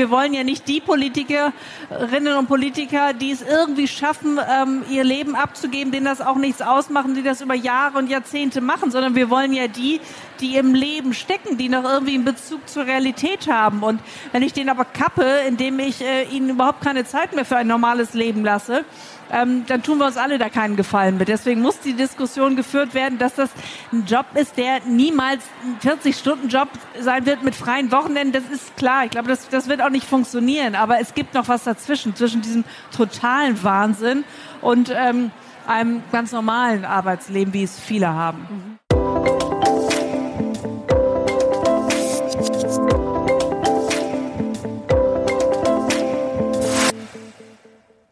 wir wollen ja nicht die Politikerinnen und Politiker, die es irgendwie schaffen, ähm, ihr Leben abzugeben, denen das auch nichts ausmachen, die das über Jahre und Jahrzehnte machen, sondern wir wollen ja die, die im Leben stecken, die noch irgendwie einen Bezug zur Realität haben. Und wenn ich den aber kappe, indem ich äh, ihnen überhaupt keine Zeit mehr für ein normales Leben lasse, ähm, dann tun wir uns alle da keinen Gefallen mit. Deswegen muss die Diskussion geführt werden, dass das ein Job ist, der niemals ein 40-Stunden-Job sein wird mit freien Wochenenden. Das ist klar. Ich glaube, das, das wird auch nicht funktionieren. Aber es gibt noch was dazwischen, zwischen diesem totalen Wahnsinn und ähm, einem ganz normalen Arbeitsleben, wie es viele haben. Mhm.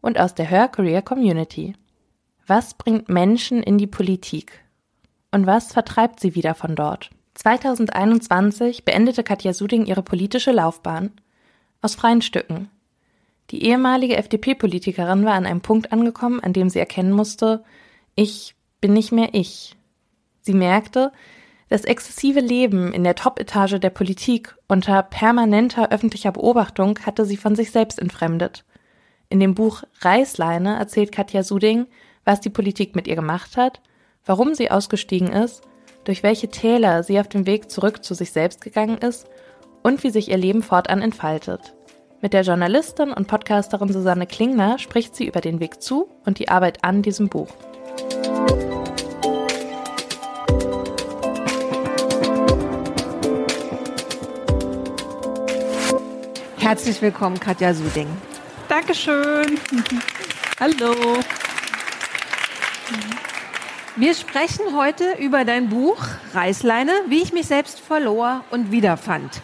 und aus der Her Career Community. Was bringt Menschen in die Politik? Und was vertreibt sie wieder von dort? 2021 beendete Katja Suding ihre politische Laufbahn aus freien Stücken. Die ehemalige FDP-Politikerin war an einem Punkt angekommen, an dem sie erkennen musste, ich bin nicht mehr ich. Sie merkte, das exzessive Leben in der Top-Etage der Politik unter permanenter öffentlicher Beobachtung hatte sie von sich selbst entfremdet. In dem Buch Reißleine erzählt Katja Suding, was die Politik mit ihr gemacht hat, warum sie ausgestiegen ist, durch welche Täler sie auf dem Weg zurück zu sich selbst gegangen ist und wie sich ihr Leben fortan entfaltet. Mit der Journalistin und Podcasterin Susanne Klingner spricht sie über den Weg zu und die Arbeit an diesem Buch. Herzlich willkommen, Katja Suding. Dankeschön. Hallo. Wir sprechen heute über dein Buch Reißleine, wie ich mich selbst verlor und wiederfand.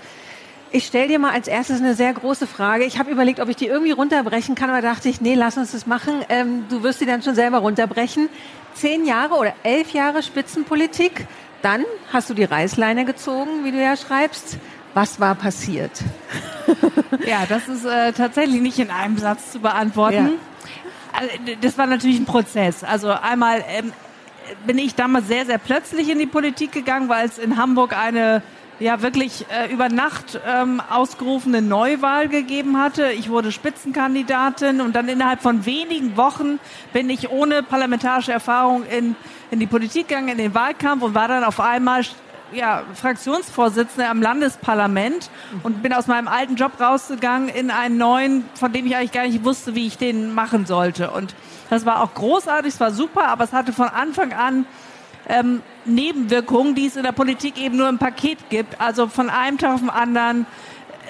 Ich stelle dir mal als erstes eine sehr große Frage. Ich habe überlegt, ob ich die irgendwie runterbrechen kann, aber dachte ich, nee, lass uns das machen. Ähm, du wirst sie dann schon selber runterbrechen. Zehn Jahre oder elf Jahre Spitzenpolitik. Dann hast du die Reißleine gezogen, wie du ja schreibst. Was war passiert? ja, das ist äh, tatsächlich nicht in einem Satz zu beantworten. Ja. Also, das war natürlich ein Prozess. Also einmal ähm, bin ich damals sehr, sehr plötzlich in die Politik gegangen, weil es in Hamburg eine ja wirklich äh, über Nacht ähm, ausgerufene Neuwahl gegeben hatte. Ich wurde Spitzenkandidatin und dann innerhalb von wenigen Wochen bin ich ohne parlamentarische Erfahrung in, in die Politik gegangen, in den Wahlkampf und war dann auf einmal ja, Fraktionsvorsitzende am Landesparlament und bin aus meinem alten Job rausgegangen in einen neuen, von dem ich eigentlich gar nicht wusste, wie ich den machen sollte. Und das war auch großartig, es war super, aber es hatte von Anfang an ähm, Nebenwirkungen, die es in der Politik eben nur im Paket gibt. Also von einem Tag auf den anderen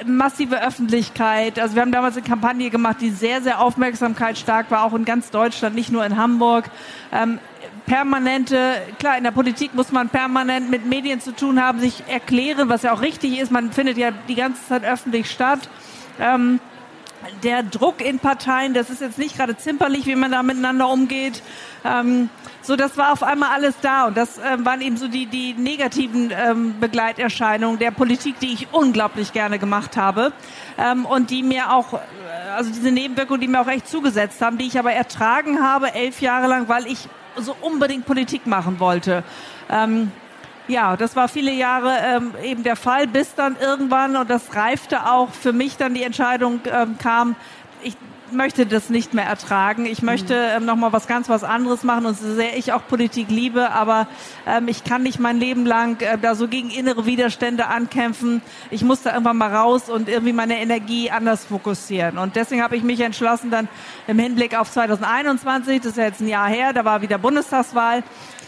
massive Öffentlichkeit. Also wir haben damals eine Kampagne gemacht, die sehr, sehr aufmerksamkeitsstark war, auch in ganz Deutschland, nicht nur in Hamburg. Ähm, permanente, klar, in der Politik muss man permanent mit Medien zu tun haben, sich erklären, was ja auch richtig ist. Man findet ja die ganze Zeit öffentlich statt. Ähm, der Druck in Parteien, das ist jetzt nicht gerade zimperlich, wie man da miteinander umgeht. Ähm, so, das war auf einmal alles da und das ähm, waren eben so die, die negativen ähm, Begleiterscheinungen der Politik, die ich unglaublich gerne gemacht habe ähm, und die mir auch, äh, also diese Nebenwirkungen, die mir auch echt zugesetzt haben, die ich aber ertragen habe, elf Jahre lang, weil ich so unbedingt Politik machen wollte. Ähm, ja, das war viele Jahre ähm, eben der Fall, bis dann irgendwann, und das reifte auch für mich dann die Entscheidung ähm, kam, ich möchte das nicht mehr ertragen. Ich möchte mhm. ähm, noch mal was ganz was anderes machen und so sehr ich auch Politik liebe, aber ähm, ich kann nicht mein Leben lang äh, da so gegen innere Widerstände ankämpfen. Ich muss da irgendwann mal raus und irgendwie meine Energie anders fokussieren. Und deswegen habe ich mich entschlossen, dann im Hinblick auf 2021, das ist ja jetzt ein Jahr her, da war wieder Bundestagswahl,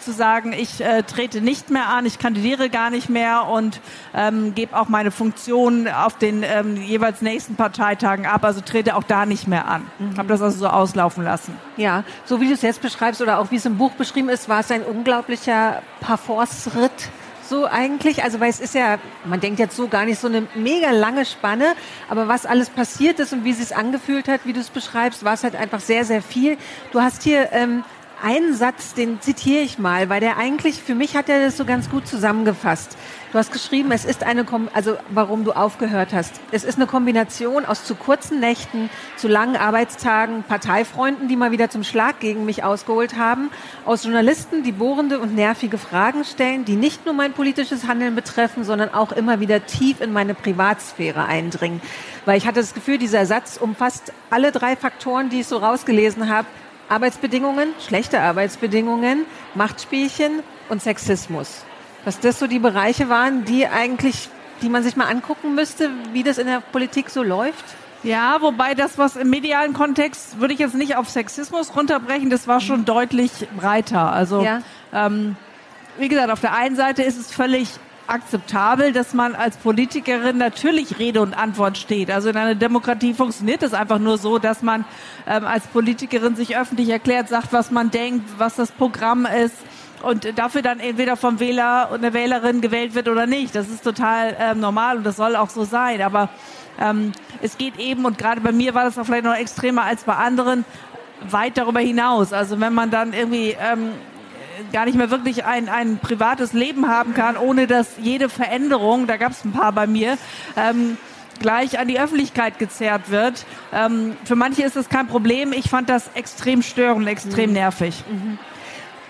zu sagen, ich äh, trete nicht mehr an, ich kandidiere gar nicht mehr und ähm, gebe auch meine Funktion auf den ähm, jeweils nächsten Parteitagen ab, also trete auch da nicht mehr an. Mhm. Habe das also so auslaufen lassen. Ja, so wie du es jetzt beschreibst oder auch wie es im Buch beschrieben ist, war es ein unglaublicher Parforce-Ritt so eigentlich? Also, weil es ist ja, man denkt jetzt so gar nicht so eine mega lange Spanne, aber was alles passiert ist und wie es sich angefühlt hat, wie du es beschreibst, war es halt einfach sehr, sehr viel. Du hast hier ähm, einen Satz, den zitiere ich mal, weil der eigentlich, für mich hat er das so ganz gut zusammengefasst. Du hast geschrieben, es ist eine, also warum du aufgehört hast. Es ist eine Kombination aus zu kurzen Nächten, zu langen Arbeitstagen, Parteifreunden, die mal wieder zum Schlag gegen mich ausgeholt haben, aus Journalisten, die bohrende und nervige Fragen stellen, die nicht nur mein politisches Handeln betreffen, sondern auch immer wieder tief in meine Privatsphäre eindringen. Weil ich hatte das Gefühl, dieser Satz umfasst alle drei Faktoren, die ich so rausgelesen habe, Arbeitsbedingungen, schlechte Arbeitsbedingungen, Machtspielchen und Sexismus. Dass das so die Bereiche waren, die eigentlich, die man sich mal angucken müsste, wie das in der Politik so läuft? Ja, wobei das, was im medialen Kontext, würde ich jetzt nicht auf Sexismus runterbrechen, das war schon deutlich breiter. Also, ja. ähm, wie gesagt, auf der einen Seite ist es völlig akzeptabel, dass man als Politikerin natürlich Rede und Antwort steht. Also in einer Demokratie funktioniert es einfach nur so, dass man ähm, als Politikerin sich öffentlich erklärt, sagt, was man denkt, was das Programm ist und dafür dann entweder vom Wähler und der Wählerin gewählt wird oder nicht. Das ist total ähm, normal und das soll auch so sein. Aber ähm, es geht eben, und gerade bei mir war das auch vielleicht noch extremer als bei anderen, weit darüber hinaus. Also wenn man dann irgendwie ähm, gar nicht mehr wirklich ein, ein privates Leben haben kann, ohne dass jede Veränderung, da gab es ein paar bei mir, ähm, gleich an die Öffentlichkeit gezerrt wird. Ähm, für manche ist das kein Problem. Ich fand das extrem störend, extrem mhm. nervig. Mhm.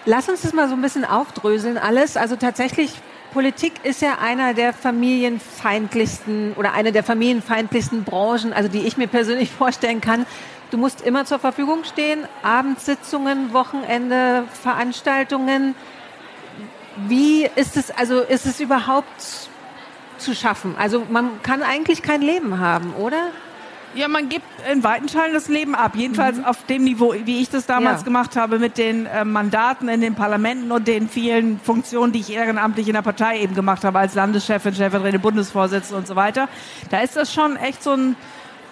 Lass uns das mal so ein bisschen aufdröseln alles. Also tatsächlich Politik ist ja einer der familienfeindlichsten oder eine der familienfeindlichsten Branchen, also die ich mir persönlich vorstellen kann. Du musst immer zur Verfügung stehen, Abendsitzungen, Wochenende, Veranstaltungen. Wie ist es, also ist es überhaupt zu schaffen? Also man kann eigentlich kein Leben haben, oder? Ja, man gibt in weiten Teilen das Leben ab. Jedenfalls mhm. auf dem Niveau, wie ich das damals ja. gemacht habe mit den äh, Mandaten in den Parlamenten und den vielen Funktionen, die ich ehrenamtlich in der Partei eben gemacht habe, als Landeschefin, Chefin, Bundesvorsitzende und so weiter. Da ist das schon echt so ein,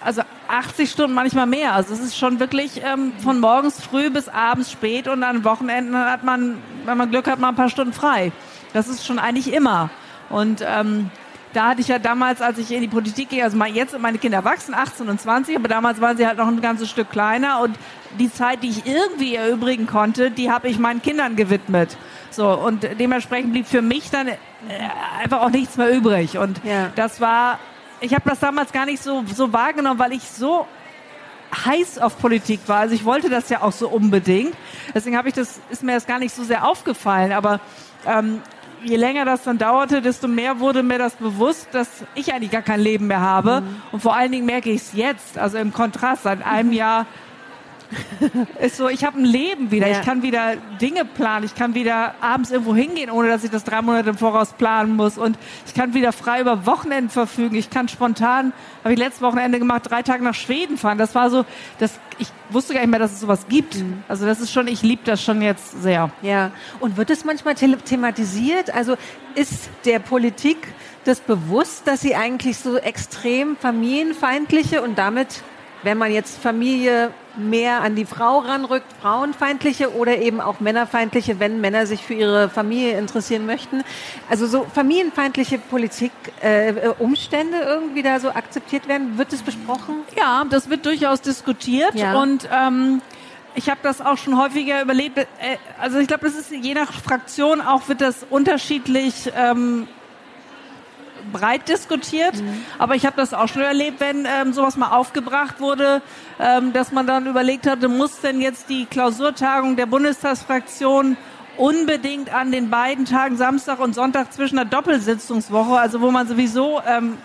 also 80 Stunden, manchmal mehr. Also es ist schon wirklich ähm, von morgens früh bis abends spät und an Wochenenden hat man, wenn man Glück hat, mal ein paar Stunden frei. Das ist schon eigentlich immer. Und ähm, da hatte ich ja damals, als ich in die Politik gehe, also jetzt sind meine Kinder erwachsen, 18 und 20, aber damals waren sie halt noch ein ganzes Stück kleiner und die Zeit, die ich irgendwie erübrigen konnte, die habe ich meinen Kindern gewidmet. So, und dementsprechend blieb für mich dann äh, einfach auch nichts mehr übrig. Und ja. das war ich habe das damals gar nicht so, so wahrgenommen, weil ich so heiß auf Politik war. Also ich wollte das ja auch so unbedingt. Deswegen habe ich das, ist mir das gar nicht so sehr aufgefallen. Aber ähm, je länger das dann dauerte, desto mehr wurde mir das bewusst, dass ich eigentlich gar kein Leben mehr habe. Mhm. Und vor allen Dingen merke ich es jetzt, also im Kontrast, seit einem Jahr ist so, ich habe ein Leben wieder. Ja. Ich kann wieder Dinge planen. Ich kann wieder abends irgendwo hingehen, ohne dass ich das drei Monate im Voraus planen muss. Und ich kann wieder frei über Wochenenden verfügen. Ich kann spontan, habe ich letztes Wochenende gemacht, drei Tage nach Schweden fahren. Das war so, das, ich wusste gar nicht mehr, dass es sowas gibt. Mhm. Also das ist schon, ich liebe das schon jetzt sehr. Ja. Und wird es manchmal thematisiert? Also ist der Politik das bewusst, dass sie eigentlich so extrem familienfeindliche und damit wenn man jetzt Familie mehr an die Frau ranrückt, frauenfeindliche oder eben auch männerfeindliche, wenn Männer sich für ihre Familie interessieren möchten. Also so familienfeindliche Politik, äh, Umstände irgendwie da so akzeptiert werden, wird es besprochen? Ja, das wird durchaus diskutiert ja. und ähm, ich habe das auch schon häufiger überlebt. Äh, also ich glaube, das ist je nach Fraktion auch wird das unterschiedlich ähm, breit diskutiert, mhm. aber ich habe das auch schon erlebt, wenn ähm, sowas mal aufgebracht wurde, ähm, dass man dann überlegt hatte, muss denn jetzt die Klausurtagung der Bundestagsfraktion unbedingt an den beiden Tagen Samstag und Sonntag zwischen der Doppelsitzungswoche, also wo man sowieso ähm,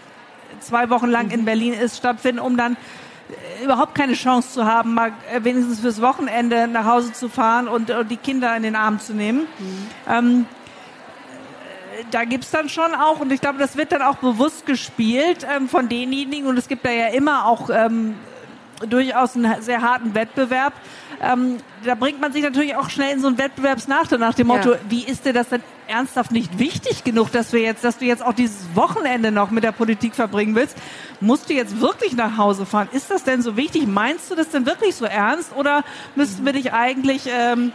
zwei Wochen lang in mhm. Berlin ist, stattfinden, um dann äh, überhaupt keine Chance zu haben, mal äh, wenigstens fürs Wochenende nach Hause zu fahren und, und die Kinder in den Arm zu nehmen. Mhm. Ähm, da gibt's dann schon auch, und ich glaube, das wird dann auch bewusst gespielt ähm, von denjenigen, und es gibt da ja immer auch ähm, durchaus einen sehr harten Wettbewerb. Ähm, da bringt man sich natürlich auch schnell in so einen Wettbewerbsnachteil nach dem Motto, ja. wie ist dir das denn ernsthaft nicht wichtig genug, dass wir jetzt, dass du jetzt auch dieses Wochenende noch mit der Politik verbringen willst? Musst du jetzt wirklich nach Hause fahren? Ist das denn so wichtig? Meinst du das denn wirklich so ernst? Oder müssten wir dich eigentlich ähm,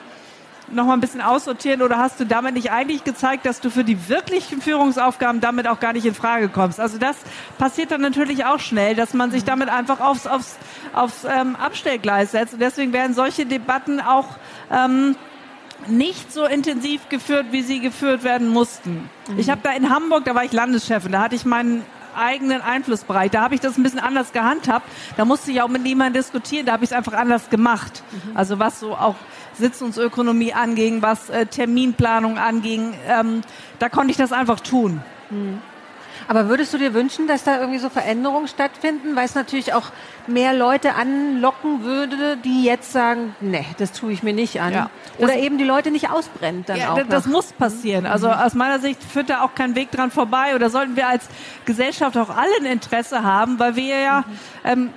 noch mal ein bisschen aussortieren oder hast du damit nicht eigentlich gezeigt, dass du für die wirklichen Führungsaufgaben damit auch gar nicht in Frage kommst? Also das passiert dann natürlich auch schnell, dass man sich damit einfach aufs, aufs, aufs ähm, Abstellgleis setzt. Und deswegen werden solche Debatten auch ähm, nicht so intensiv geführt, wie sie geführt werden mussten. Mhm. Ich habe da in Hamburg, da war ich Landeschefin, da hatte ich meinen eigenen Einflussbereich. Da habe ich das ein bisschen anders gehandhabt. Da musste ich auch mit niemandem diskutieren. Da habe ich es einfach anders gemacht. Mhm. Also was so auch Sitzungsökonomie anging, was äh, Terminplanung anging, ähm, da konnte ich das einfach tun. Mhm. Aber würdest du dir wünschen, dass da irgendwie so Veränderungen stattfinden, weil es natürlich auch mehr Leute anlocken würde, die jetzt sagen, nee, das tue ich mir nicht an. Ja. Oder das, eben die Leute nicht ausbrennt dann ja, auch. Das nach. muss passieren. Also mhm. aus meiner Sicht führt da auch kein Weg dran vorbei. Oder sollten wir als Gesellschaft auch alle ein Interesse haben, weil wir ja mhm. ähm,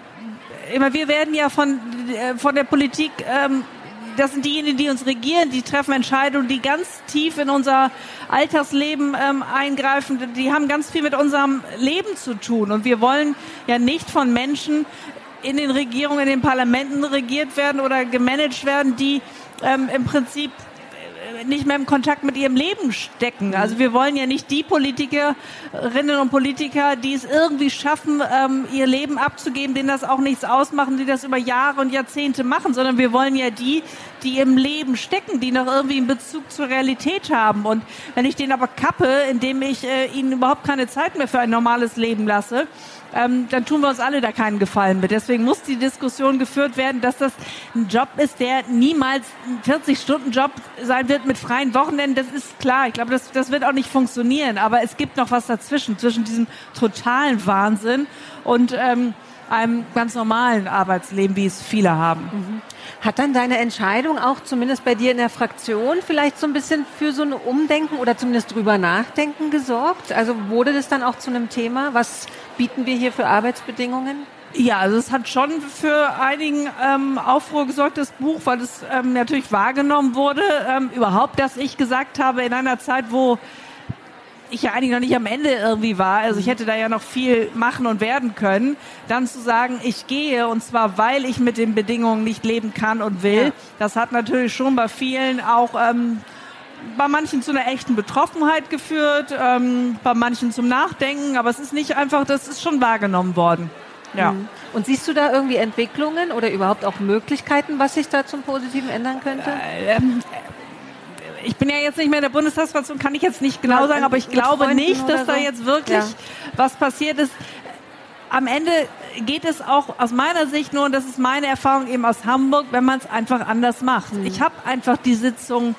immer, wir werden ja von, äh, von der Politik ähm, das sind diejenigen, die uns regieren, die treffen Entscheidungen, die ganz tief in unser Alltagsleben ähm, eingreifen. Die haben ganz viel mit unserem Leben zu tun. Und wir wollen ja nicht von Menschen in den Regierungen, in den Parlamenten regiert werden oder gemanagt werden, die ähm, im Prinzip nicht mehr im Kontakt mit ihrem Leben stecken. Also wir wollen ja nicht die Politikerinnen und Politiker, die es irgendwie schaffen, ähm, ihr Leben abzugeben, denen das auch nichts ausmachen, die das über Jahre und Jahrzehnte machen, sondern wir wollen ja die, die im Leben stecken, die noch irgendwie einen Bezug zur Realität haben. Und wenn ich den aber kappe, indem ich äh, ihnen überhaupt keine Zeit mehr für ein normales Leben lasse, ähm, dann tun wir uns alle da keinen Gefallen mit. Deswegen muss die Diskussion geführt werden, dass das ein Job ist, der niemals ein 40-Stunden-Job sein wird mit freien Wochenenden. Das ist klar. Ich glaube, das, das wird auch nicht funktionieren. Aber es gibt noch was dazwischen, zwischen diesem totalen Wahnsinn und ähm, einem ganz normalen Arbeitsleben, wie es viele haben. Mhm. Hat dann deine Entscheidung auch zumindest bei dir in der Fraktion vielleicht so ein bisschen für so ein Umdenken oder zumindest drüber nachdenken gesorgt? Also wurde das dann auch zu einem Thema? Was bieten wir hier für Arbeitsbedingungen? Ja, also es hat schon für einigen ähm, Aufruhr gesorgt, das Buch, weil es ähm, natürlich wahrgenommen wurde. Ähm, überhaupt, dass ich gesagt habe, in einer Zeit, wo ich ja eigentlich noch nicht am Ende irgendwie war, also ich hätte da ja noch viel machen und werden können, dann zu sagen, ich gehe und zwar, weil ich mit den Bedingungen nicht leben kann und will, ja. das hat natürlich schon bei vielen auch ähm, bei manchen zu einer echten Betroffenheit geführt, ähm, bei manchen zum Nachdenken, aber es ist nicht einfach, das ist schon wahrgenommen worden. Ja. Mhm. Und siehst du da irgendwie Entwicklungen oder überhaupt auch Möglichkeiten, was sich da zum Positiven ändern könnte? Äh, ähm, ich bin ja jetzt nicht mehr in der Bundestagsfraktion, kann ich jetzt nicht genau sagen, aber ich glaube Freunden nicht, dass da jetzt wirklich ja. was passiert ist. Am Ende geht es auch aus meiner Sicht nur, und das ist meine Erfahrung eben aus Hamburg, wenn man es einfach anders macht. Mhm. Ich habe einfach die Sitzung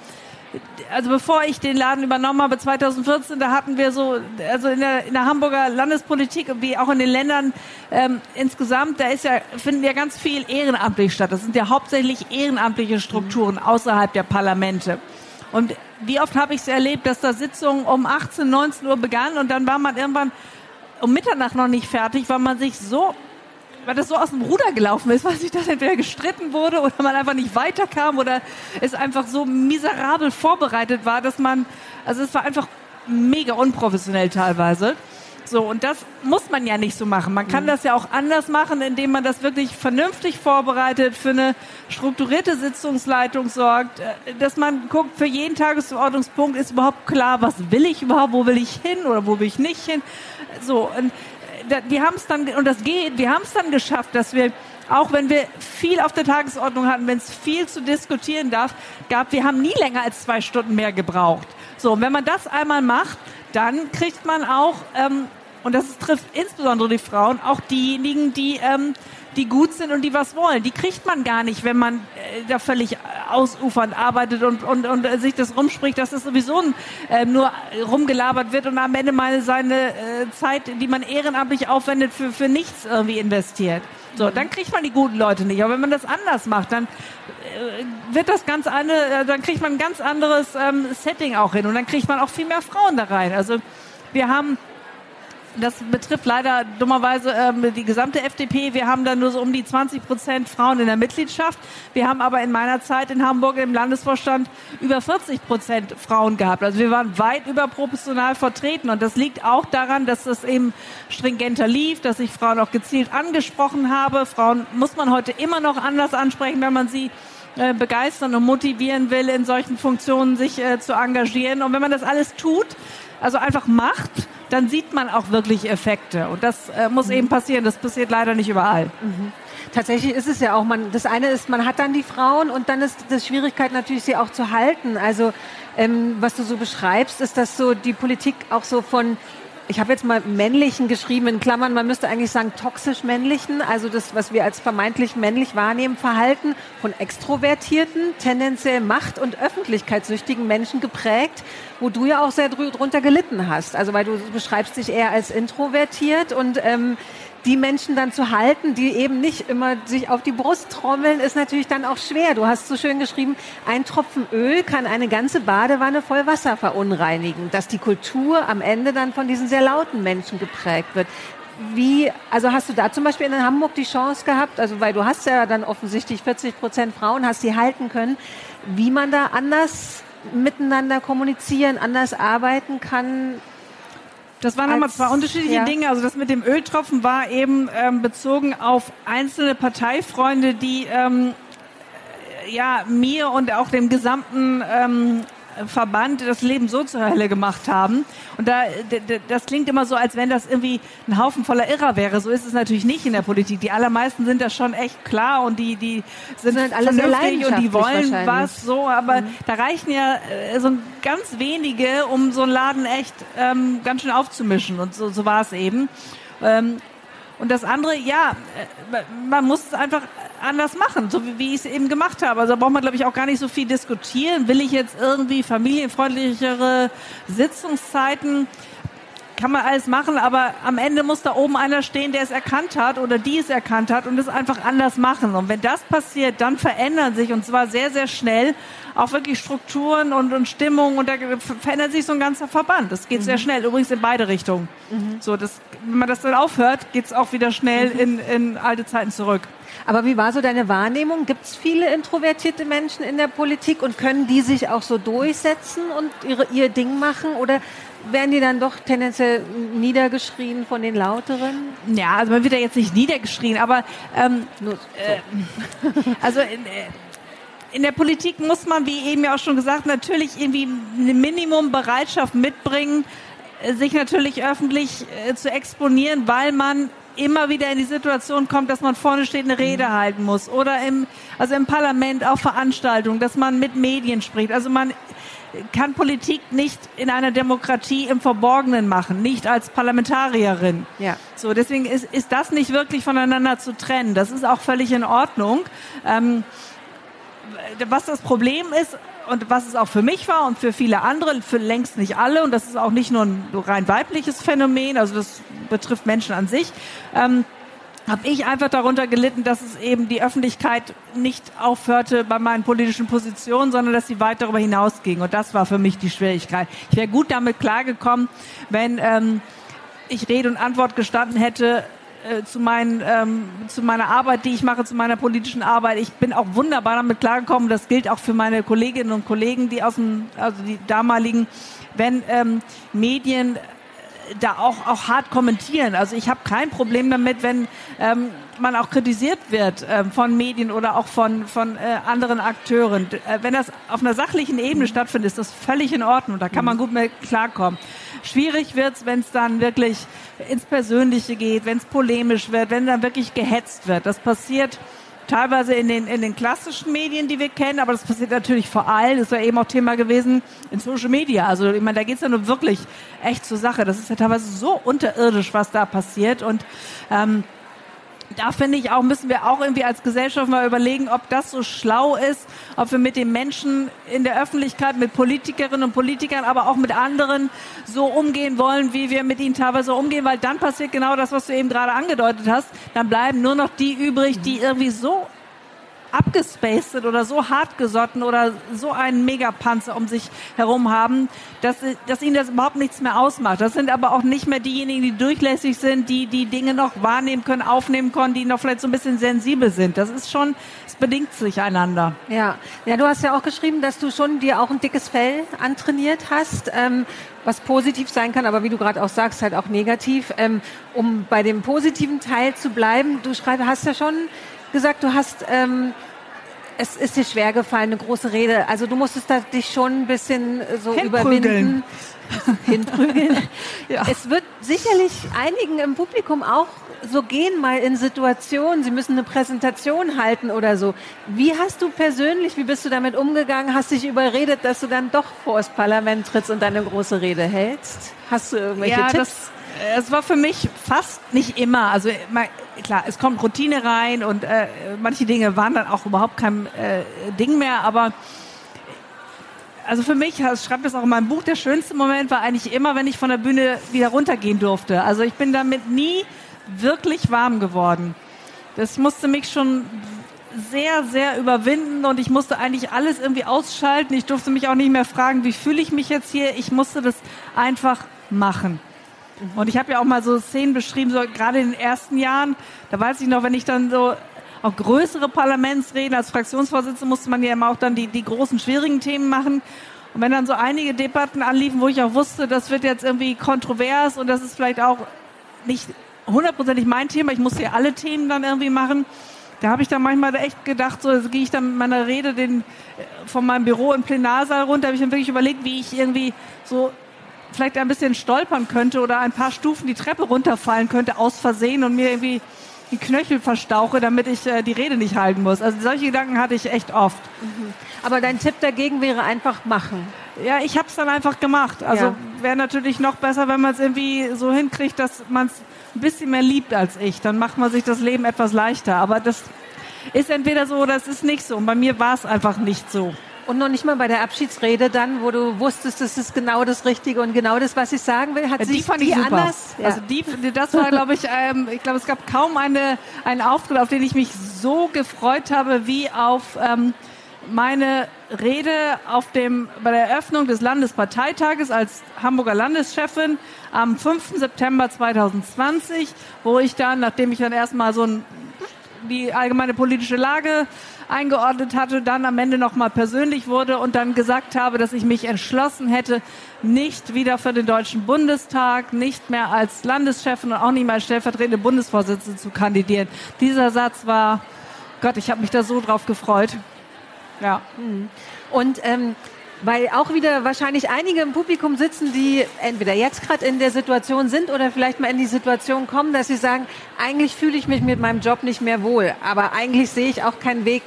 also bevor ich den Laden übernommen habe, 2014, da hatten wir so, also in der, in der Hamburger Landespolitik, wie auch in den Ländern ähm, insgesamt, da ist ja, finden ja ganz viel ehrenamtlich statt. Das sind ja hauptsächlich ehrenamtliche Strukturen außerhalb der Parlamente. Und wie oft habe ich es erlebt, dass da Sitzungen um 18, 19 Uhr begannen und dann war man irgendwann um Mitternacht noch nicht fertig, weil man sich so weil das so aus dem Ruder gelaufen ist, weil sich das entweder gestritten wurde oder man einfach nicht weiterkam oder es einfach so miserabel vorbereitet war, dass man, also es war einfach mega unprofessionell teilweise. So, und das muss man ja nicht so machen. Man kann mhm. das ja auch anders machen, indem man das wirklich vernünftig vorbereitet, für eine strukturierte Sitzungsleitung sorgt, äh, dass man guckt, für jeden Tagesordnungspunkt ist überhaupt klar, was will ich überhaupt, wo will ich hin oder wo will ich nicht hin. So, und äh, wir haben es dann, und das geht, wir haben es dann geschafft, dass wir auch wenn wir viel auf der Tagesordnung hatten, wenn es viel zu diskutieren darf, gab, wir haben nie länger als zwei Stunden mehr gebraucht. So, und wenn man das einmal macht, dann kriegt man auch ähm, und das trifft insbesondere die Frauen, auch diejenigen, die, ähm, die gut sind und die was wollen. Die kriegt man gar nicht, wenn man äh, da völlig ausufernd arbeitet und, und, und äh, sich das rumspricht, dass es sowieso äh, nur rumgelabert wird und am Ende mal seine äh, Zeit, die man ehrenamtlich aufwendet, für, für nichts irgendwie investiert. So, dann kriegt man die guten Leute nicht. Aber wenn man das anders macht, dann äh, wird das ganz andere, äh, dann kriegt man ein ganz anderes ähm, Setting auch hin und dann kriegt man auch viel mehr Frauen da rein. Also wir haben das betrifft leider dummerweise ähm, die gesamte FDP. Wir haben da nur so um die 20 Prozent Frauen in der Mitgliedschaft. Wir haben aber in meiner Zeit in Hamburg im Landesvorstand über 40 Prozent Frauen gehabt. Also wir waren weit überproportional vertreten. Und das liegt auch daran, dass das eben stringenter lief, dass ich Frauen auch gezielt angesprochen habe. Frauen muss man heute immer noch anders ansprechen, wenn man sie äh, begeistern und motivieren will, in solchen Funktionen sich äh, zu engagieren. Und wenn man das alles tut, also einfach macht, dann sieht man auch wirklich Effekte. Und das äh, muss mhm. eben passieren. Das passiert leider nicht überall. Mhm. Tatsächlich ist es ja auch, man, das eine ist, man hat dann die Frauen und dann ist das Schwierigkeit natürlich, sie auch zu halten. Also ähm, was du so beschreibst, ist, dass so die Politik auch so von ich habe jetzt mal männlichen geschrieben in Klammern, man müsste eigentlich sagen toxisch männlichen, also das, was wir als vermeintlich männlich wahrnehmen, Verhalten von extrovertierten, tendenziell macht- und öffentlichkeitssüchtigen Menschen geprägt, wo du ja auch sehr drunter gelitten hast. Also weil du beschreibst dich eher als introvertiert und ähm, die Menschen dann zu halten, die eben nicht immer sich auf die Brust trommeln, ist natürlich dann auch schwer. Du hast so schön geschrieben, ein Tropfen Öl kann eine ganze Badewanne voll Wasser verunreinigen, dass die Kultur am Ende dann von diesen sehr lauten Menschen geprägt wird. Wie, also hast du da zum Beispiel in Hamburg die Chance gehabt, also weil du hast ja dann offensichtlich 40 Prozent Frauen, hast sie halten können, wie man da anders miteinander kommunizieren, anders arbeiten kann, das waren nochmal zwei unterschiedliche ja. Dinge. Also das mit dem Öltropfen war eben ähm, bezogen auf einzelne Parteifreunde, die ähm, ja mir und auch dem gesamten ähm, Verband das Leben so zur Hölle gemacht haben. Und da, das klingt immer so, als wenn das irgendwie ein Haufen voller Irrer wäre. So ist es natürlich nicht in der Politik. Die allermeisten sind da schon echt klar und die, die sind, sind alle vernünftig und die wollen was so. Aber mhm. da reichen ja äh, so ganz wenige, um so einen Laden echt ähm, ganz schön aufzumischen. Und so, so war es eben. Ähm, und das andere, ja, äh, man muss es einfach anders machen, so wie, wie ich es eben gemacht habe. Also da braucht man, glaube ich, auch gar nicht so viel diskutieren. Will ich jetzt irgendwie familienfreundlichere Sitzungszeiten? Kann man alles machen, aber am Ende muss da oben einer stehen, der es erkannt hat oder die es erkannt hat und es einfach anders machen. Und wenn das passiert, dann verändern sich und zwar sehr, sehr schnell auch wirklich Strukturen und, und Stimmung und da verändert sich so ein ganzer Verband. Das geht mhm. sehr schnell, übrigens in beide Richtungen. Mhm. So, das, wenn man das dann aufhört, geht es auch wieder schnell mhm. in, in alte Zeiten zurück. Aber wie war so deine Wahrnehmung? Gibt es viele introvertierte Menschen in der Politik und können die sich auch so durchsetzen und ihre, ihr Ding machen? Oder werden die dann doch tendenziell niedergeschrien von den Lauteren? Ja, also man wird ja jetzt nicht niedergeschrien, aber ähm, Nur, so. äh, also in, äh, in der Politik muss man, wie eben ja auch schon gesagt, natürlich irgendwie eine Minimumbereitschaft mitbringen, äh, sich natürlich öffentlich äh, zu exponieren, weil man immer wieder in die Situation kommt, dass man vorne steht, eine Rede mhm. halten muss oder im, also im Parlament auch Veranstaltungen, dass man mit Medien spricht. Also man kann Politik nicht in einer Demokratie im Verborgenen machen, nicht als Parlamentarierin. Ja. So, deswegen ist, ist das nicht wirklich voneinander zu trennen. Das ist auch völlig in Ordnung. Ähm, was das Problem ist, und was es auch für mich war und für viele andere, für längst nicht alle, und das ist auch nicht nur ein rein weibliches Phänomen, also das betrifft Menschen an sich, ähm, habe ich einfach darunter gelitten, dass es eben die Öffentlichkeit nicht aufhörte bei meinen politischen Positionen, sondern dass sie weit darüber hinausging. Und das war für mich die Schwierigkeit. Ich wäre gut damit klargekommen, wenn ähm, ich Rede und Antwort gestanden hätte, äh, zu, meinen, ähm, zu meiner Arbeit, die ich mache, zu meiner politischen Arbeit. Ich bin auch wunderbar damit klargekommen. Das gilt auch für meine Kolleginnen und Kollegen, die aus dem, also die damaligen, wenn ähm, Medien da auch, auch hart kommentieren. Also ich habe kein Problem damit, wenn ähm, man auch kritisiert wird äh, von Medien oder auch von, von äh, anderen Akteuren. Äh, wenn das auf einer sachlichen Ebene stattfindet, ist das völlig in Ordnung. Da kann man gut mit klarkommen. Schwierig wird's, wenn es dann wirklich ins Persönliche geht, wenn es polemisch wird, wenn dann wirklich gehetzt wird. Das passiert teilweise in den, in den klassischen Medien, die wir kennen, aber das passiert natürlich vor allem, das ist ja eben auch Thema gewesen, in Social Media. Also ich meine, da geht's ja nur wirklich echt zur Sache. Das ist ja teilweise so unterirdisch, was da passiert. Und ähm, da finde ich auch, müssen wir auch irgendwie als Gesellschaft mal überlegen, ob das so schlau ist, ob wir mit den Menschen in der Öffentlichkeit, mit Politikerinnen und Politikern, aber auch mit anderen so umgehen wollen, wie wir mit ihnen teilweise umgehen, weil dann passiert genau das, was du eben gerade angedeutet hast. Dann bleiben nur noch die übrig, die irgendwie so abgespaced oder so hartgesotten oder so einen Megapanzer um sich herum haben, dass, dass ihnen das überhaupt nichts mehr ausmacht. Das sind aber auch nicht mehr diejenigen, die durchlässig sind, die die Dinge noch wahrnehmen können, aufnehmen können, die noch vielleicht so ein bisschen sensibel sind. Das ist schon, es bedingt sich einander. Ja, ja, du hast ja auch geschrieben, dass du schon dir auch ein dickes Fell antrainiert hast. Ähm, was positiv sein kann, aber wie du gerade auch sagst, halt auch negativ. Ähm, um bei dem positiven Teil zu bleiben, du schreibst, hast ja schon gesagt, du hast ähm, es ist dir schwer gefallen, eine große Rede. Also du musstest da dich schon ein bisschen so Hinprügeln. überwinden. Hinprügeln. ja. Es wird sicherlich einigen im Publikum auch so gehen, mal in Situationen, sie müssen eine Präsentation halten oder so. Wie hast du persönlich, wie bist du damit umgegangen? Hast dich überredet, dass du dann doch vor das Parlament trittst und deine große Rede hältst? Hast du irgendwelche ja, Tipps? Das es war für mich fast nicht immer. Also klar, es kommt Routine rein und äh, manche Dinge waren dann auch überhaupt kein äh, Ding mehr. Aber also für mich, ich schreibe das auch in meinem Buch, der schönste Moment war eigentlich immer, wenn ich von der Bühne wieder runtergehen durfte. Also ich bin damit nie wirklich warm geworden. Das musste mich schon sehr, sehr überwinden und ich musste eigentlich alles irgendwie ausschalten. Ich durfte mich auch nicht mehr fragen, wie fühle ich mich jetzt hier. Ich musste das einfach machen. Und ich habe ja auch mal so Szenen beschrieben, so gerade in den ersten Jahren, da weiß ich noch, wenn ich dann so auch größere Parlamentsreden als Fraktionsvorsitzende musste man ja immer auch dann die, die großen schwierigen Themen machen. Und wenn dann so einige Debatten anliefen, wo ich auch wusste, das wird jetzt irgendwie kontrovers und das ist vielleicht auch nicht hundertprozentig mein Thema, ich musste ja alle Themen dann irgendwie machen, da habe ich dann manchmal echt gedacht, so also gehe ich dann mit meiner Rede den, von meinem Büro im Plenarsaal runter, habe ich dann wirklich überlegt, wie ich irgendwie so vielleicht ein bisschen stolpern könnte oder ein paar Stufen die Treppe runterfallen könnte aus Versehen und mir irgendwie die Knöchel verstauche, damit ich äh, die Rede nicht halten muss. Also solche Gedanken hatte ich echt oft. Mhm. Aber dein Tipp dagegen wäre einfach machen. Ja, ich habe es dann einfach gemacht. Also ja. wäre natürlich noch besser, wenn man es irgendwie so hinkriegt, dass man es ein bisschen mehr liebt als ich. Dann macht man sich das Leben etwas leichter. Aber das ist entweder so oder es ist nicht so. Und bei mir war es einfach nicht so. Und noch nicht mal bei der Abschiedsrede dann, wo du wusstest, das ist genau das Richtige und genau das, was ich sagen will, hat ja, die fand ich super. anders. Ja. Also die, das war, glaube ich, ähm, ich glaube, es gab kaum eine, einen Auftritt, auf den ich mich so gefreut habe, wie auf ähm, meine Rede auf dem, bei der Eröffnung des Landesparteitages als Hamburger Landeschefin am 5. September 2020, wo ich dann, nachdem ich dann erstmal so ein, die allgemeine politische Lage eingeordnet hatte, dann am Ende nochmal persönlich wurde und dann gesagt habe, dass ich mich entschlossen hätte, nicht wieder für den Deutschen Bundestag, nicht mehr als Landeschefin und auch nicht mehr als stellvertretende Bundesvorsitzende zu kandidieren. Dieser Satz war, Gott, ich habe mich da so drauf gefreut. Ja. Mhm. Und ähm, weil auch wieder wahrscheinlich einige im Publikum sitzen, die entweder jetzt gerade in der Situation sind oder vielleicht mal in die Situation kommen, dass sie sagen, eigentlich fühle ich mich mit meinem Job nicht mehr wohl, aber eigentlich sehe ich auch keinen Weg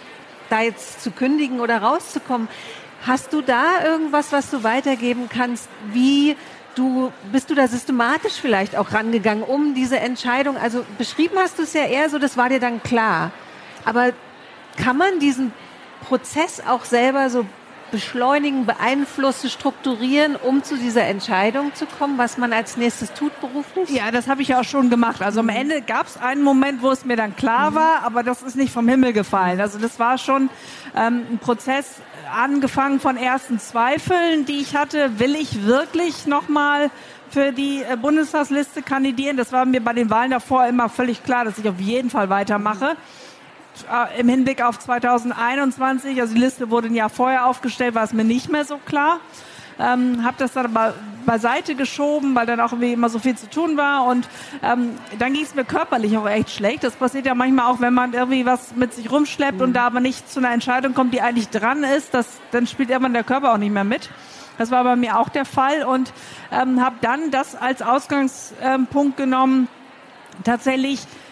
da jetzt zu kündigen oder rauszukommen. Hast du da irgendwas, was du weitergeben kannst? Wie du, bist du da systematisch vielleicht auch rangegangen, um diese Entscheidung, also beschrieben hast du es ja eher so, das war dir dann klar. Aber kann man diesen Prozess auch selber so beschleunigen, beeinflussen, strukturieren, um zu dieser Entscheidung zu kommen, was man als nächstes tut beruflich? Ja, das habe ich ja auch schon gemacht. Also am Ende gab es einen Moment, wo es mir dann klar mhm. war, aber das ist nicht vom Himmel gefallen. Also das war schon ähm, ein Prozess, angefangen von ersten Zweifeln, die ich hatte. Will ich wirklich nochmal für die äh, Bundestagsliste kandidieren? Das war mir bei den Wahlen davor immer völlig klar, dass ich auf jeden Fall weitermache. Äh, im Hinblick auf 2021, also die Liste wurde ein Jahr vorher aufgestellt, war es mir nicht mehr so klar. Ähm, habe das dann aber beiseite geschoben, weil dann auch irgendwie immer so viel zu tun war und ähm, dann ging es mir körperlich auch echt schlecht. Das passiert ja manchmal auch, wenn man irgendwie was mit sich rumschleppt mhm. und da aber nicht zu einer Entscheidung kommt, die eigentlich dran ist, das, dann spielt irgendwann der Körper auch nicht mehr mit. Das war bei mir auch der Fall und ähm, habe dann das als Ausgangspunkt genommen, tatsächlich äh,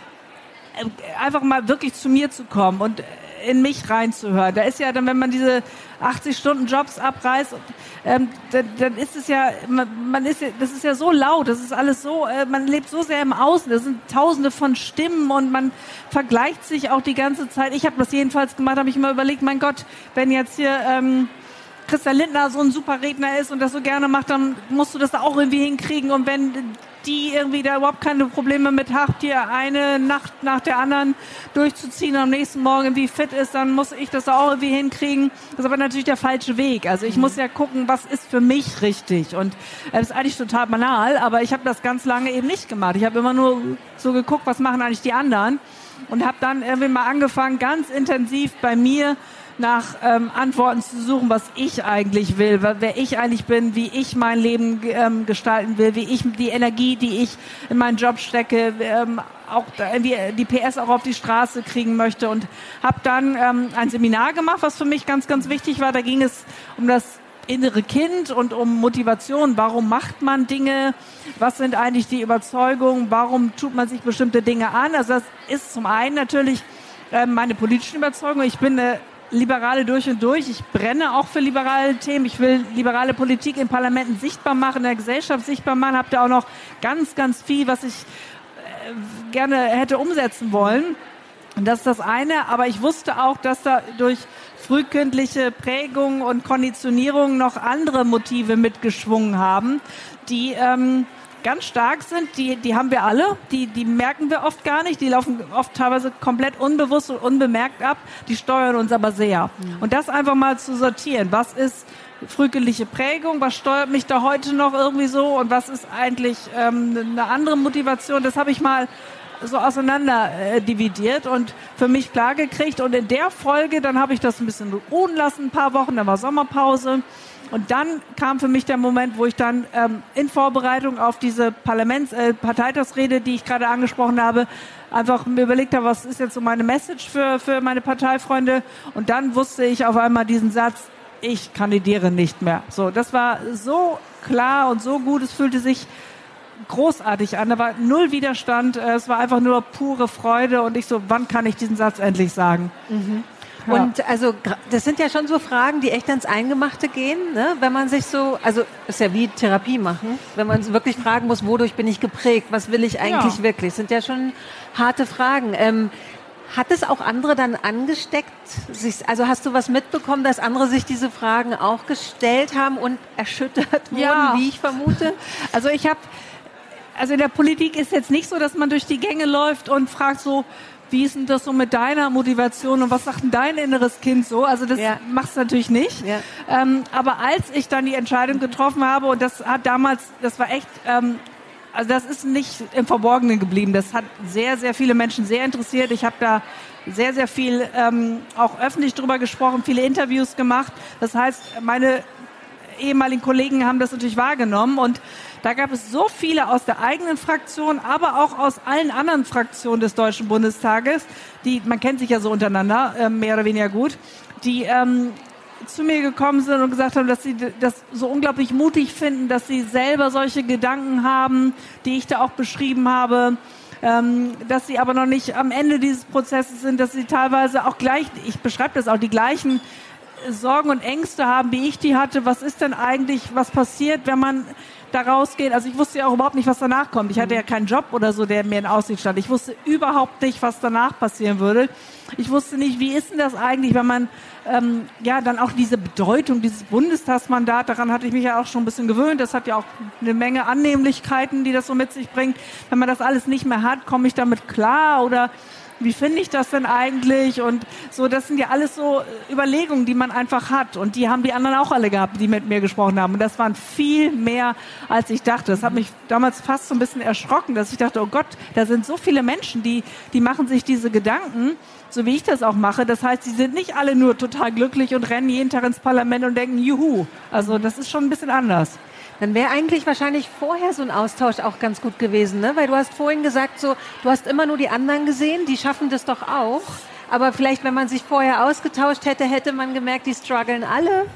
einfach mal wirklich zu mir zu kommen und in mich reinzuhören. Da ist ja dann, wenn man diese 80 Stunden Jobs abreißt, ähm, dann, dann, ist es ja, man, man, ist, das ist ja so laut, das ist alles so, äh, man lebt so sehr im Außen, das sind Tausende von Stimmen und man vergleicht sich auch die ganze Zeit. Ich habe das jedenfalls gemacht, habe ich immer überlegt, mein Gott, wenn jetzt hier ähm, Christian Lindner so ein super Redner ist und das so gerne macht, dann musst du das auch irgendwie hinkriegen und wenn die irgendwie da überhaupt keine Probleme mit habt, hier eine Nacht nach der anderen durchzuziehen und am nächsten Morgen irgendwie fit ist, dann muss ich das auch irgendwie hinkriegen. Das ist aber natürlich der falsche Weg. Also ich mhm. muss ja gucken, was ist für mich richtig. Und es ist eigentlich total banal, aber ich habe das ganz lange eben nicht gemacht. Ich habe immer nur so geguckt, was machen eigentlich die anderen. und habe dann irgendwie mal angefangen, ganz intensiv bei mir nach ähm, Antworten zu suchen, was ich eigentlich will, wer ich eigentlich bin, wie ich mein Leben ähm, gestalten will, wie ich die Energie, die ich in meinen Job stecke, ähm, auch irgendwie die PS auch auf die Straße kriegen möchte und habe dann ähm, ein Seminar gemacht, was für mich ganz, ganz wichtig war. Da ging es um das innere Kind und um Motivation. Warum macht man Dinge? Was sind eigentlich die Überzeugungen? Warum tut man sich bestimmte Dinge an? Also das ist zum einen natürlich äh, meine politischen Überzeugungen. Ich bin eine Liberale durch und durch. Ich brenne auch für liberale Themen. Ich will liberale Politik in Parlamenten sichtbar machen, in der Gesellschaft sichtbar machen. Habe da auch noch ganz, ganz viel, was ich äh, gerne hätte umsetzen wollen. Und das ist das eine. Aber ich wusste auch, dass da durch frühkindliche Prägung und Konditionierung noch andere Motive mitgeschwungen haben, die ähm, ganz stark sind, die, die haben wir alle, die, die merken wir oft gar nicht, die laufen oft teilweise komplett unbewusst und unbemerkt ab, die steuern uns aber sehr. Mhm. Und das einfach mal zu sortieren, was ist frühkindliche Prägung, was steuert mich da heute noch irgendwie so und was ist eigentlich ähm, eine andere Motivation, das habe ich mal so auseinander äh, dividiert und für mich klar gekriegt und in der Folge, dann habe ich das ein bisschen ruhen lassen, ein paar Wochen, dann war Sommerpause und dann kam für mich der Moment, wo ich dann ähm, in Vorbereitung auf diese Parlaments äh, Parteitagsrede, die ich gerade angesprochen habe, einfach mir überlegt habe, was ist jetzt so meine Message für, für meine Parteifreunde. Und dann wusste ich auf einmal diesen Satz, ich kandidiere nicht mehr. So, das war so klar und so gut, es fühlte sich großartig an. Da war null Widerstand. Äh, es war einfach nur pure Freude. Und ich so, wann kann ich diesen Satz endlich sagen? Mhm. Ja. Und also das sind ja schon so Fragen, die echt ans Eingemachte gehen, ne? wenn man sich so, also ist ja wie Therapie machen, wenn man wirklich fragen muss, wodurch bin ich geprägt, was will ich eigentlich ja. wirklich, das sind ja schon harte Fragen. Ähm, hat es auch andere dann angesteckt? Also hast du was mitbekommen, dass andere sich diese Fragen auch gestellt haben und erschüttert wurden, ja. wie ich vermute? Also ich habe, also in der Politik ist jetzt nicht so, dass man durch die Gänge läuft und fragt so, wie ist denn das so mit deiner Motivation und was sagt denn dein inneres Kind so? Also das ja. machst du natürlich nicht. Ja. Ähm, aber als ich dann die Entscheidung getroffen habe und das hat damals, das war echt, ähm, also das ist nicht im Verborgenen geblieben. Das hat sehr, sehr viele Menschen sehr interessiert. Ich habe da sehr, sehr viel ähm, auch öffentlich drüber gesprochen, viele Interviews gemacht. Das heißt, meine ehemaligen Kollegen haben das natürlich wahrgenommen und da gab es so viele aus der eigenen Fraktion, aber auch aus allen anderen Fraktionen des Deutschen Bundestages, die, man kennt sich ja so untereinander, äh, mehr oder weniger gut, die ähm, zu mir gekommen sind und gesagt haben, dass sie das so unglaublich mutig finden, dass sie selber solche Gedanken haben, die ich da auch beschrieben habe, ähm, dass sie aber noch nicht am Ende dieses Prozesses sind, dass sie teilweise auch gleich, ich beschreibe das auch, die gleichen Sorgen und Ängste haben, wie ich die hatte. Was ist denn eigentlich, was passiert, wenn man da rausgehen. Also ich wusste ja auch überhaupt nicht, was danach kommt. Ich hatte ja keinen Job oder so, der mir in Aussicht stand. Ich wusste überhaupt nicht, was danach passieren würde. Ich wusste nicht, wie ist denn das eigentlich, wenn man ähm, ja dann auch diese Bedeutung dieses Bundestagsmandat, daran hatte ich mich ja auch schon ein bisschen gewöhnt. Das hat ja auch eine Menge Annehmlichkeiten, die das so mit sich bringt. Wenn man das alles nicht mehr hat, komme ich damit klar oder wie finde ich das denn eigentlich? Und so, das sind ja alles so Überlegungen, die man einfach hat. Und die haben die anderen auch alle gehabt, die mit mir gesprochen haben. Und das waren viel mehr, als ich dachte. Das hat mich damals fast so ein bisschen erschrocken, dass ich dachte, oh Gott, da sind so viele Menschen, die, die machen sich diese Gedanken, so wie ich das auch mache. Das heißt, sie sind nicht alle nur total glücklich und rennen jeden Tag ins Parlament und denken, juhu. Also, das ist schon ein bisschen anders. Dann wäre eigentlich wahrscheinlich vorher so ein Austausch auch ganz gut gewesen, ne? Weil du hast vorhin gesagt, so, du hast immer nur die anderen gesehen, die schaffen das doch auch. Aber vielleicht, wenn man sich vorher ausgetauscht hätte, hätte man gemerkt, die strugglen alle.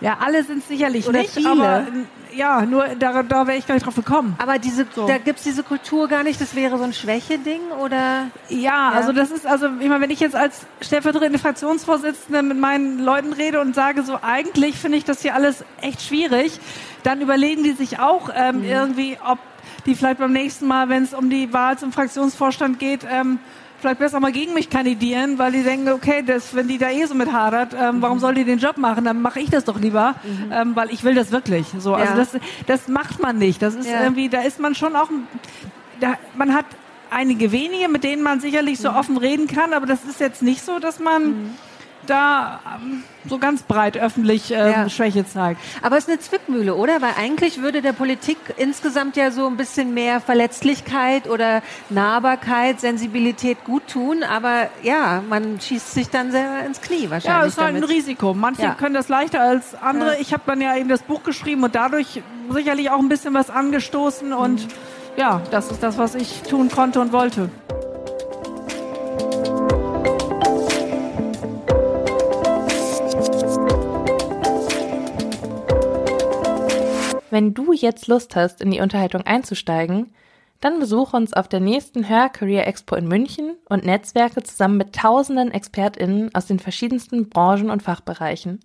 Ja, alle sind sicherlich Oder nicht, viele. aber ja, nur da, da wäre ich gar nicht drauf gekommen. Aber diese, so. da gibt's diese Kultur gar nicht, das wäre so ein Schwächeding oder? Ja, ja, also das ist, also ich meine, wenn ich jetzt als stellvertretende Fraktionsvorsitzende mit meinen Leuten rede und sage, so eigentlich finde ich das hier alles echt schwierig, dann überlegen die sich auch ähm, mhm. irgendwie, ob die vielleicht beim nächsten Mal, wenn es um die Wahl zum Fraktionsvorstand geht, ähm, vielleicht besser mal gegen mich kandidieren, weil die denken, okay, das, wenn die da eh so mit hadert, ähm, warum mhm. soll die den Job machen? Dann mache ich das doch lieber, mhm. ähm, weil ich will das wirklich. So, also ja. das, das macht man nicht. Das ist ja. irgendwie, da ist man schon auch, da, man hat einige wenige, mit denen man sicherlich so mhm. offen reden kann, aber das ist jetzt nicht so, dass man mhm da ähm, so ganz breit öffentlich ähm, ja. Schwäche zeigt. Aber es ist eine Zwickmühle, oder? Weil eigentlich würde der Politik insgesamt ja so ein bisschen mehr Verletzlichkeit oder Nahbarkeit, Sensibilität gut tun. Aber ja, man schießt sich dann selber ins Knie wahrscheinlich. Ja, es ist halt ein Risiko. Manche ja. können das leichter als andere. Ja. Ich habe dann ja eben das Buch geschrieben und dadurch sicherlich auch ein bisschen was angestoßen. Und mhm. ja, das ist das, was ich tun konnte und wollte. Wenn du jetzt Lust hast, in die Unterhaltung einzusteigen, dann besuche uns auf der nächsten Hör Career Expo in München und Netzwerke zusammen mit tausenden ExpertInnen aus den verschiedensten Branchen und Fachbereichen.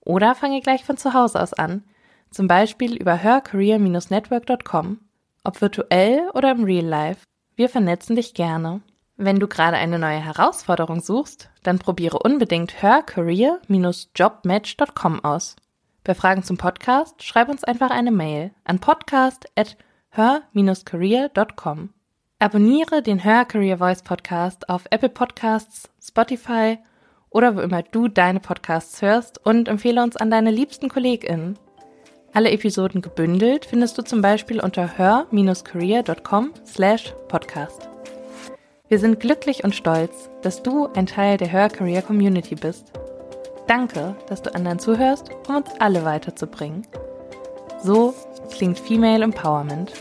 Oder fange gleich von zu Hause aus an, zum Beispiel über hörcareer-network.com, ob virtuell oder im Real Life. Wir vernetzen dich gerne. Wenn du gerade eine neue Herausforderung suchst, dann probiere unbedingt hörcareer-jobmatch.com aus. Bei Fragen zum Podcast schreib uns einfach eine Mail an podcast@her-career.com. Abonniere den Her Career Voice Podcast auf Apple Podcasts, Spotify oder wo immer du deine Podcasts hörst und empfehle uns an deine liebsten KollegInnen. Alle Episoden gebündelt findest du zum Beispiel unter her-career.com slash podcast. Wir sind glücklich und stolz, dass du ein Teil der Her Career Community bist. Danke, dass du anderen zuhörst, um uns alle weiterzubringen. So klingt Female Empowerment.